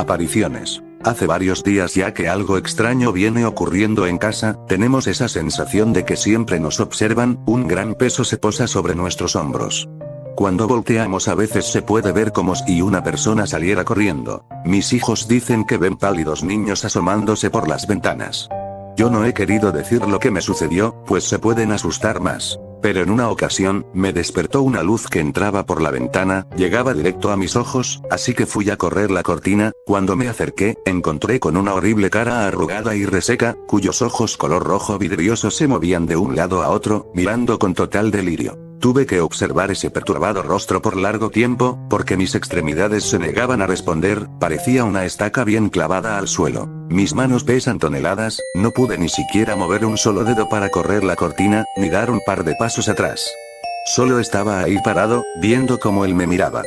Apariciones. Hace varios días ya que algo extraño viene ocurriendo en casa, tenemos esa sensación de que siempre nos observan, un gran peso se posa sobre nuestros hombros. Cuando volteamos a veces se puede ver como si una persona saliera corriendo. Mis hijos dicen que ven pálidos niños asomándose por las ventanas. Yo no he querido decir lo que me sucedió, pues se pueden asustar más. Pero en una ocasión, me despertó una luz que entraba por la ventana, llegaba directo a mis ojos, así que fui a correr la cortina, cuando me acerqué, encontré con una horrible cara arrugada y reseca, cuyos ojos color rojo vidrioso se movían de un lado a otro, mirando con total delirio. Tuve que observar ese perturbado rostro por largo tiempo, porque mis extremidades se negaban a responder, parecía una estaca bien clavada al suelo. Mis manos pesan toneladas, no pude ni siquiera mover un solo dedo para correr la cortina, ni dar un par de pasos atrás. Solo estaba ahí parado, viendo cómo él me miraba.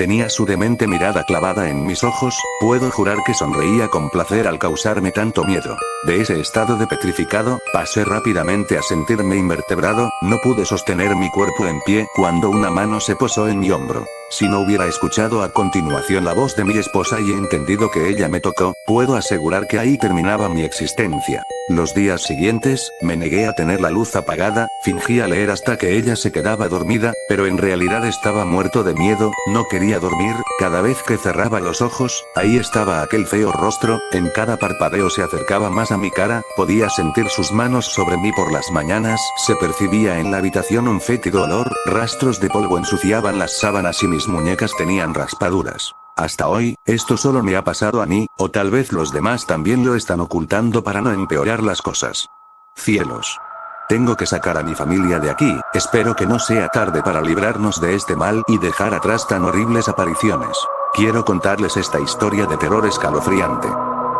Tenía su demente mirada clavada en mis ojos, puedo jurar que sonreía con placer al causarme tanto miedo. De ese estado de petrificado, pasé rápidamente a sentirme invertebrado, no pude sostener mi cuerpo en pie cuando una mano se posó en mi hombro. Si no hubiera escuchado a continuación la voz de mi esposa y entendido que ella me tocó, puedo asegurar que ahí terminaba mi existencia. Los días siguientes, me negué a tener la luz apagada, fingía leer hasta que ella se quedaba dormida, pero en realidad estaba muerto de miedo, no quería dormir, cada vez que cerraba los ojos, ahí estaba aquel feo rostro, en cada parpadeo se acercaba más a mi cara, podía sentir sus manos sobre mí por las mañanas, se percibía en la habitación un fétido olor, rastros de polvo ensuciaban las sábanas y mis muñecas tenían raspaduras. Hasta hoy, esto solo me ha pasado a mí, o tal vez los demás también lo están ocultando para no empeorar las cosas. Cielos. Tengo que sacar a mi familia de aquí, espero que no sea tarde para librarnos de este mal y dejar atrás tan horribles apariciones. Quiero contarles esta historia de terror escalofriante.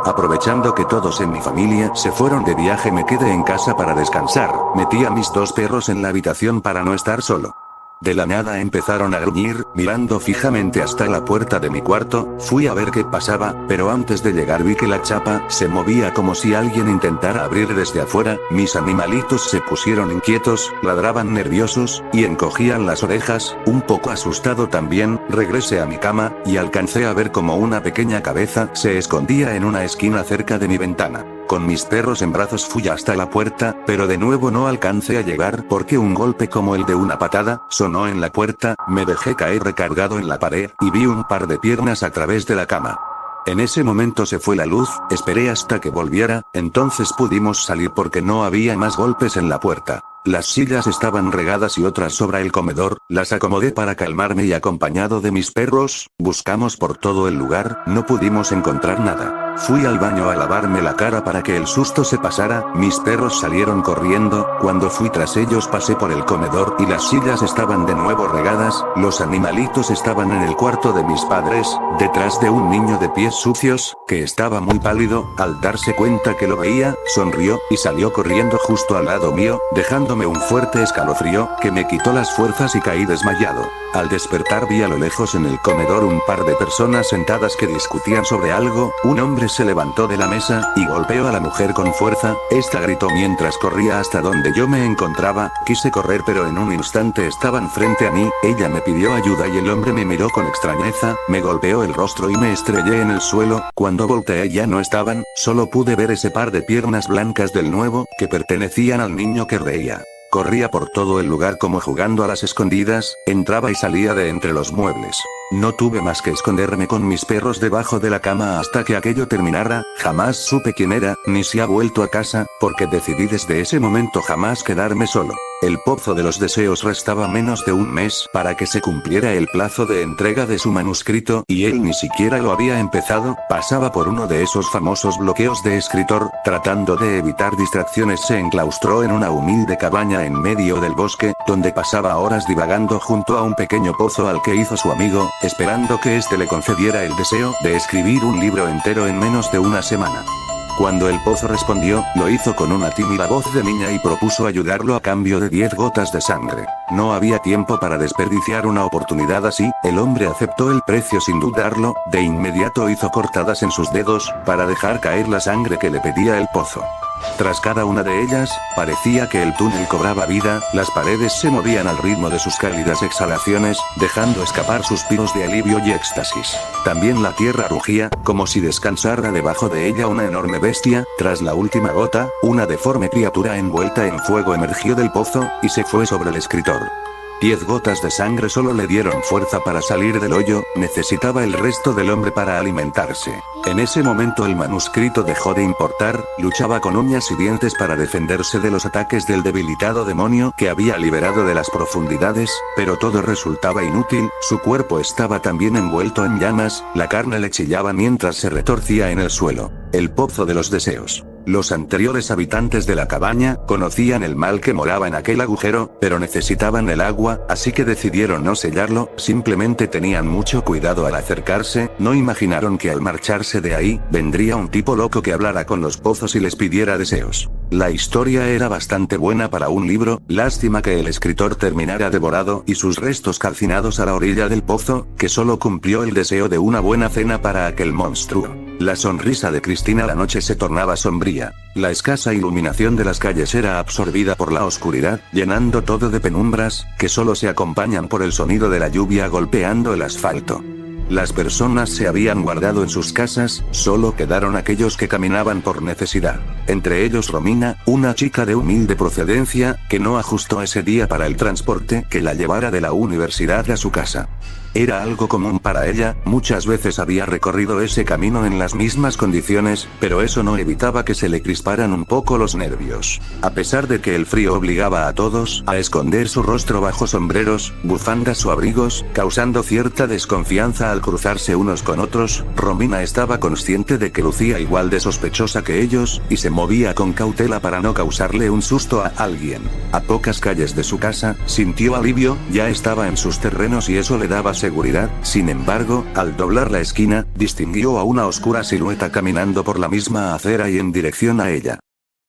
Aprovechando que todos en mi familia se fueron de viaje me quedé en casa para descansar, metí a mis dos perros en la habitación para no estar solo. De la nada empezaron a gruñir, mirando fijamente hasta la puerta de mi cuarto, fui a ver qué pasaba, pero antes de llegar vi que la chapa se movía como si alguien intentara abrir desde afuera, mis animalitos se pusieron inquietos, ladraban nerviosos, y encogían las orejas, un poco asustado también, regresé a mi cama, y alcancé a ver como una pequeña cabeza se escondía en una esquina cerca de mi ventana. Con mis perros en brazos fui hasta la puerta, pero de nuevo no alcancé a llegar porque un golpe como el de una patada, sonó en la puerta, me dejé caer recargado en la pared, y vi un par de piernas a través de la cama. En ese momento se fue la luz, esperé hasta que volviera, entonces pudimos salir porque no había más golpes en la puerta. Las sillas estaban regadas y otras sobre el comedor, las acomodé para calmarme y acompañado de mis perros, buscamos por todo el lugar, no pudimos encontrar nada. Fui al baño a lavarme la cara para que el susto se pasara, mis perros salieron corriendo, cuando fui tras ellos pasé por el comedor y las sillas estaban de nuevo regadas, los animalitos estaban en el cuarto de mis padres, detrás de un niño de pies sucios, que estaba muy pálido, al darse cuenta que lo veía, sonrió, y salió corriendo justo al lado mío, dejándome un fuerte escalofrío, que me quitó las fuerzas y caí desmayado. Al despertar vi a lo lejos en el comedor un par de personas sentadas que discutían sobre algo, un hombre se levantó de la mesa, y golpeó a la mujer con fuerza, esta gritó mientras corría hasta donde yo me encontraba, quise correr pero en un instante estaban frente a mí, ella me pidió ayuda y el hombre me miró con extrañeza, me golpeó el rostro y me estrellé en el suelo, cuando volteé ya no estaban, solo pude ver ese par de piernas blancas del nuevo, que pertenecían al niño que reía. Corría por todo el lugar como jugando a las escondidas, entraba y salía de entre los muebles. No tuve más que esconderme con mis perros debajo de la cama hasta que aquello terminara, jamás supe quién era, ni si ha vuelto a casa, porque decidí desde ese momento jamás quedarme solo. El pozo de los deseos restaba menos de un mes para que se cumpliera el plazo de entrega de su manuscrito, y él ni siquiera lo había empezado, pasaba por uno de esos famosos bloqueos de escritor, tratando de evitar distracciones se enclaustró en una humilde cabaña en medio del bosque, donde pasaba horas divagando junto a un pequeño pozo al que hizo su amigo, esperando que éste le concediera el deseo de escribir un libro entero en menos de una semana. Cuando el pozo respondió, lo hizo con una tímida voz de niña y propuso ayudarlo a cambio de 10 gotas de sangre. No había tiempo para desperdiciar una oportunidad así, el hombre aceptó el precio sin dudarlo, de inmediato hizo cortadas en sus dedos, para dejar caer la sangre que le pedía el pozo. Tras cada una de ellas, parecía que el túnel cobraba vida, las paredes se movían al ritmo de sus cálidas exhalaciones, dejando escapar suspiros de alivio y éxtasis. También la tierra rugía, como si descansara debajo de ella una enorme bestia, tras la última gota, una deforme criatura envuelta en fuego emergió del pozo, y se fue sobre el escritor. Diez gotas de sangre solo le dieron fuerza para salir del hoyo, necesitaba el resto del hombre para alimentarse. En ese momento el manuscrito dejó de importar, luchaba con uñas y dientes para defenderse de los ataques del debilitado demonio que había liberado de las profundidades, pero todo resultaba inútil, su cuerpo estaba también envuelto en llamas, la carne le chillaba mientras se retorcía en el suelo. El pozo de los deseos. Los anteriores habitantes de la cabaña conocían el mal que moraba en aquel agujero, pero necesitaban el agua, así que decidieron no sellarlo, simplemente tenían mucho cuidado al acercarse, no imaginaron que al marcharse de ahí, vendría un tipo loco que hablara con los pozos y les pidiera deseos. La historia era bastante buena para un libro, lástima que el escritor terminara devorado y sus restos calcinados a la orilla del pozo, que solo cumplió el deseo de una buena cena para aquel monstruo. La sonrisa de Cristina la noche se tornaba sombría. La escasa iluminación de las calles era absorbida por la oscuridad, llenando todo de penumbras, que solo se acompañan por el sonido de la lluvia golpeando el asfalto. Las personas se habían guardado en sus casas, solo quedaron aquellos que caminaban por necesidad. Entre ellos Romina, una chica de humilde procedencia, que no ajustó ese día para el transporte que la llevara de la universidad a su casa. Era algo común para ella, muchas veces había recorrido ese camino en las mismas condiciones, pero eso no evitaba que se le crisparan un poco los nervios. A pesar de que el frío obligaba a todos a esconder su rostro bajo sombreros, bufandas o abrigos, causando cierta desconfianza al cruzarse unos con otros, Romina estaba consciente de que lucía igual de sospechosa que ellos, y se movía con cautela para no causarle un susto a alguien. A pocas calles de su casa, sintió alivio, ya estaba en sus terrenos y eso le daba seguridad, sin embargo, al doblar la esquina, distinguió a una oscura silueta caminando por la misma acera y en dirección a ella.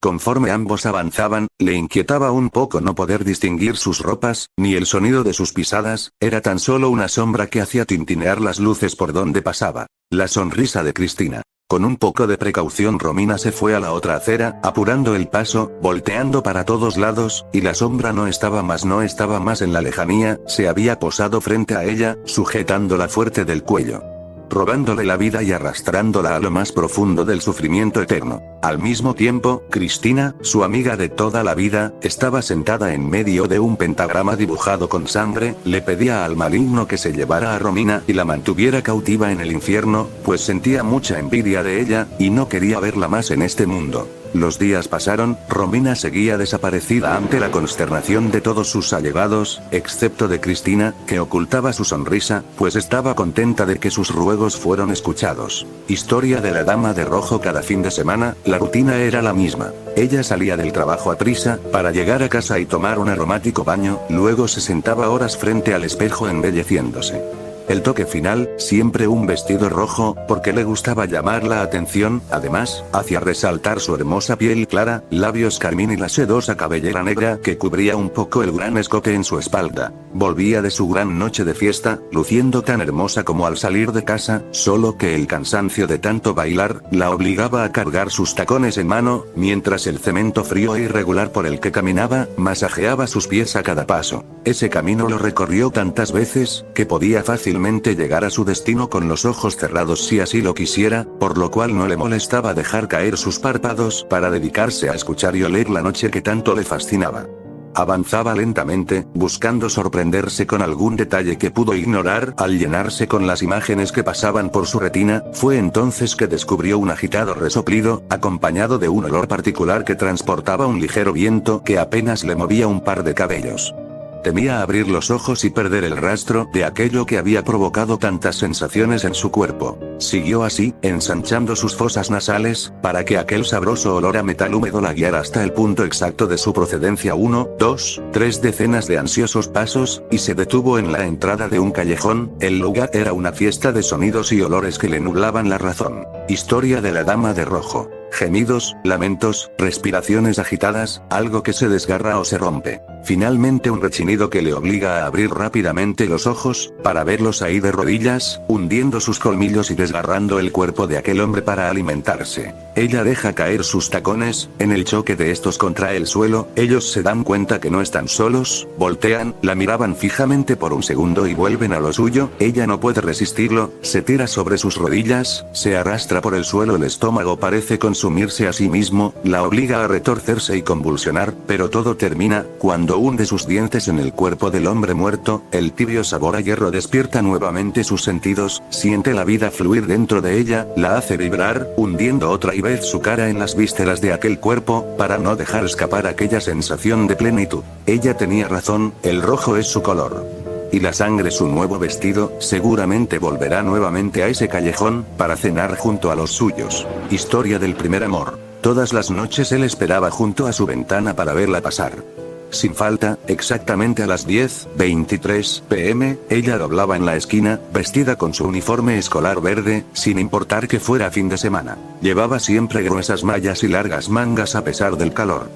Conforme ambos avanzaban, le inquietaba un poco no poder distinguir sus ropas, ni el sonido de sus pisadas, era tan solo una sombra que hacía tintinear las luces por donde pasaba. La sonrisa de Cristina. Con un poco de precaución Romina se fue a la otra acera, apurando el paso, volteando para todos lados, y la sombra no estaba más no estaba más en la lejanía, se había posado frente a ella, sujetándola fuerte del cuello robándole la vida y arrastrándola a lo más profundo del sufrimiento eterno. Al mismo tiempo, Cristina, su amiga de toda la vida, estaba sentada en medio de un pentagrama dibujado con sangre, le pedía al maligno que se llevara a Romina y la mantuviera cautiva en el infierno, pues sentía mucha envidia de ella, y no quería verla más en este mundo. Los días pasaron, Romina seguía desaparecida ante la consternación de todos sus allegados, excepto de Cristina, que ocultaba su sonrisa, pues estaba contenta de que sus ruegos fueron escuchados. Historia de la dama de rojo cada fin de semana, la rutina era la misma. Ella salía del trabajo a prisa, para llegar a casa y tomar un aromático baño, luego se sentaba horas frente al espejo embelleciéndose. El toque final, siempre un vestido rojo, porque le gustaba llamar la atención, además, hacía resaltar su hermosa piel clara, labios carmín y la sedosa cabellera negra que cubría un poco el gran escote en su espalda. Volvía de su gran noche de fiesta, luciendo tan hermosa como al salir de casa, solo que el cansancio de tanto bailar, la obligaba a cargar sus tacones en mano, mientras el cemento frío e irregular por el que caminaba, masajeaba sus pies a cada paso. Ese camino lo recorrió tantas veces, que podía fácilmente llegar a su destino con los ojos cerrados si así lo quisiera, por lo cual no le molestaba dejar caer sus párpados para dedicarse a escuchar y oler la noche que tanto le fascinaba. Avanzaba lentamente, buscando sorprenderse con algún detalle que pudo ignorar al llenarse con las imágenes que pasaban por su retina, fue entonces que descubrió un agitado resoplido, acompañado de un olor particular que transportaba un ligero viento que apenas le movía un par de cabellos. Temía abrir los ojos y perder el rastro de aquello que había provocado tantas sensaciones en su cuerpo. Siguió así, ensanchando sus fosas nasales, para que aquel sabroso olor a metal húmedo la guiara hasta el punto exacto de su procedencia. Uno, dos, tres decenas de ansiosos pasos, y se detuvo en la entrada de un callejón, el lugar era una fiesta de sonidos y olores que le nublaban la razón. Historia de la Dama de Rojo. Gemidos, lamentos, respiraciones agitadas, algo que se desgarra o se rompe. Finalmente un rechinido que le obliga a abrir rápidamente los ojos, para verlos ahí de rodillas, hundiendo sus colmillos y desgarrando el cuerpo de aquel hombre para alimentarse. Ella deja caer sus tacones, en el choque de estos contra el suelo, ellos se dan cuenta que no están solos, voltean, la miraban fijamente por un segundo y vuelven a lo suyo, ella no puede resistirlo, se tira sobre sus rodillas, se arrastra por el suelo, el estómago parece consumirse a sí mismo, la obliga a retorcerse y convulsionar, pero todo termina, cuando hunde sus dientes en el cuerpo del hombre muerto, el tibio sabor a hierro despierta nuevamente sus sentidos, siente la vida fluir dentro de ella, la hace vibrar, hundiendo otra y vez su cara en las vísceras de aquel cuerpo, para no dejar escapar aquella sensación de plenitud. Ella tenía razón, el rojo es su color. Y la sangre su nuevo vestido, seguramente volverá nuevamente a ese callejón, para cenar junto a los suyos. Historia del primer amor. Todas las noches él esperaba junto a su ventana para verla pasar. Sin falta, exactamente a las 10.23 pm, ella doblaba en la esquina, vestida con su uniforme escolar verde, sin importar que fuera fin de semana. Llevaba siempre gruesas mallas y largas mangas a pesar del calor.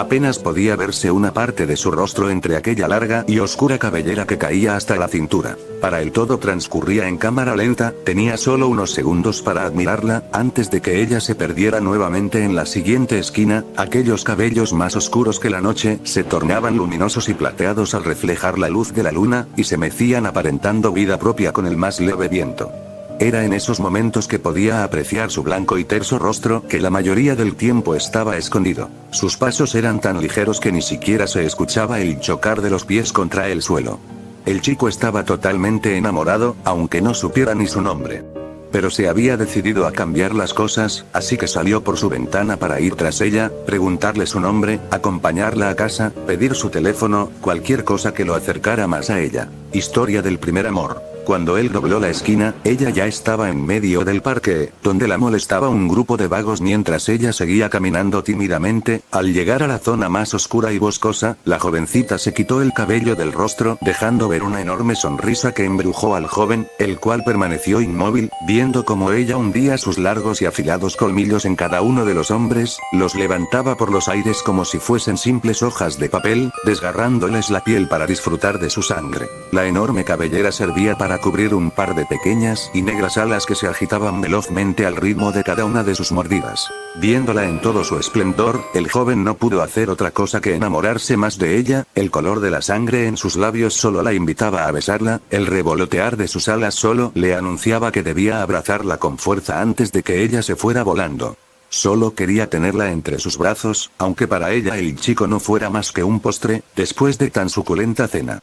Apenas podía verse una parte de su rostro entre aquella larga y oscura cabellera que caía hasta la cintura. Para el todo transcurría en cámara lenta, tenía solo unos segundos para admirarla, antes de que ella se perdiera nuevamente en la siguiente esquina, aquellos cabellos más oscuros que la noche, se tornaban luminosos y plateados al reflejar la luz de la luna, y se mecían aparentando vida propia con el más leve viento. Era en esos momentos que podía apreciar su blanco y terso rostro que la mayoría del tiempo estaba escondido. Sus pasos eran tan ligeros que ni siquiera se escuchaba el chocar de los pies contra el suelo. El chico estaba totalmente enamorado, aunque no supiera ni su nombre. Pero se había decidido a cambiar las cosas, así que salió por su ventana para ir tras ella, preguntarle su nombre, acompañarla a casa, pedir su teléfono, cualquier cosa que lo acercara más a ella. Historia del primer amor. Cuando él dobló la esquina, ella ya estaba en medio del parque, donde la molestaba un grupo de vagos mientras ella seguía caminando tímidamente, al llegar a la zona más oscura y boscosa, la jovencita se quitó el cabello del rostro, dejando ver una enorme sonrisa que embrujó al joven, el cual permaneció inmóvil, viendo como ella hundía sus largos y afilados colmillos en cada uno de los hombres, los levantaba por los aires como si fuesen simples hojas de papel, desgarrándoles la piel para disfrutar de su sangre. La enorme cabellera servía para cubrir un par de pequeñas y negras alas que se agitaban velozmente al ritmo de cada una de sus mordidas. Viéndola en todo su esplendor, el joven no pudo hacer otra cosa que enamorarse más de ella, el color de la sangre en sus labios solo la invitaba a besarla, el revolotear de sus alas solo le anunciaba que debía abrazarla con fuerza antes de que ella se fuera volando. Solo quería tenerla entre sus brazos, aunque para ella el chico no fuera más que un postre, después de tan suculenta cena.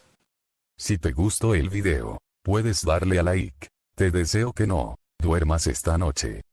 Si te gustó el video, puedes darle a like. Te deseo que no duermas esta noche.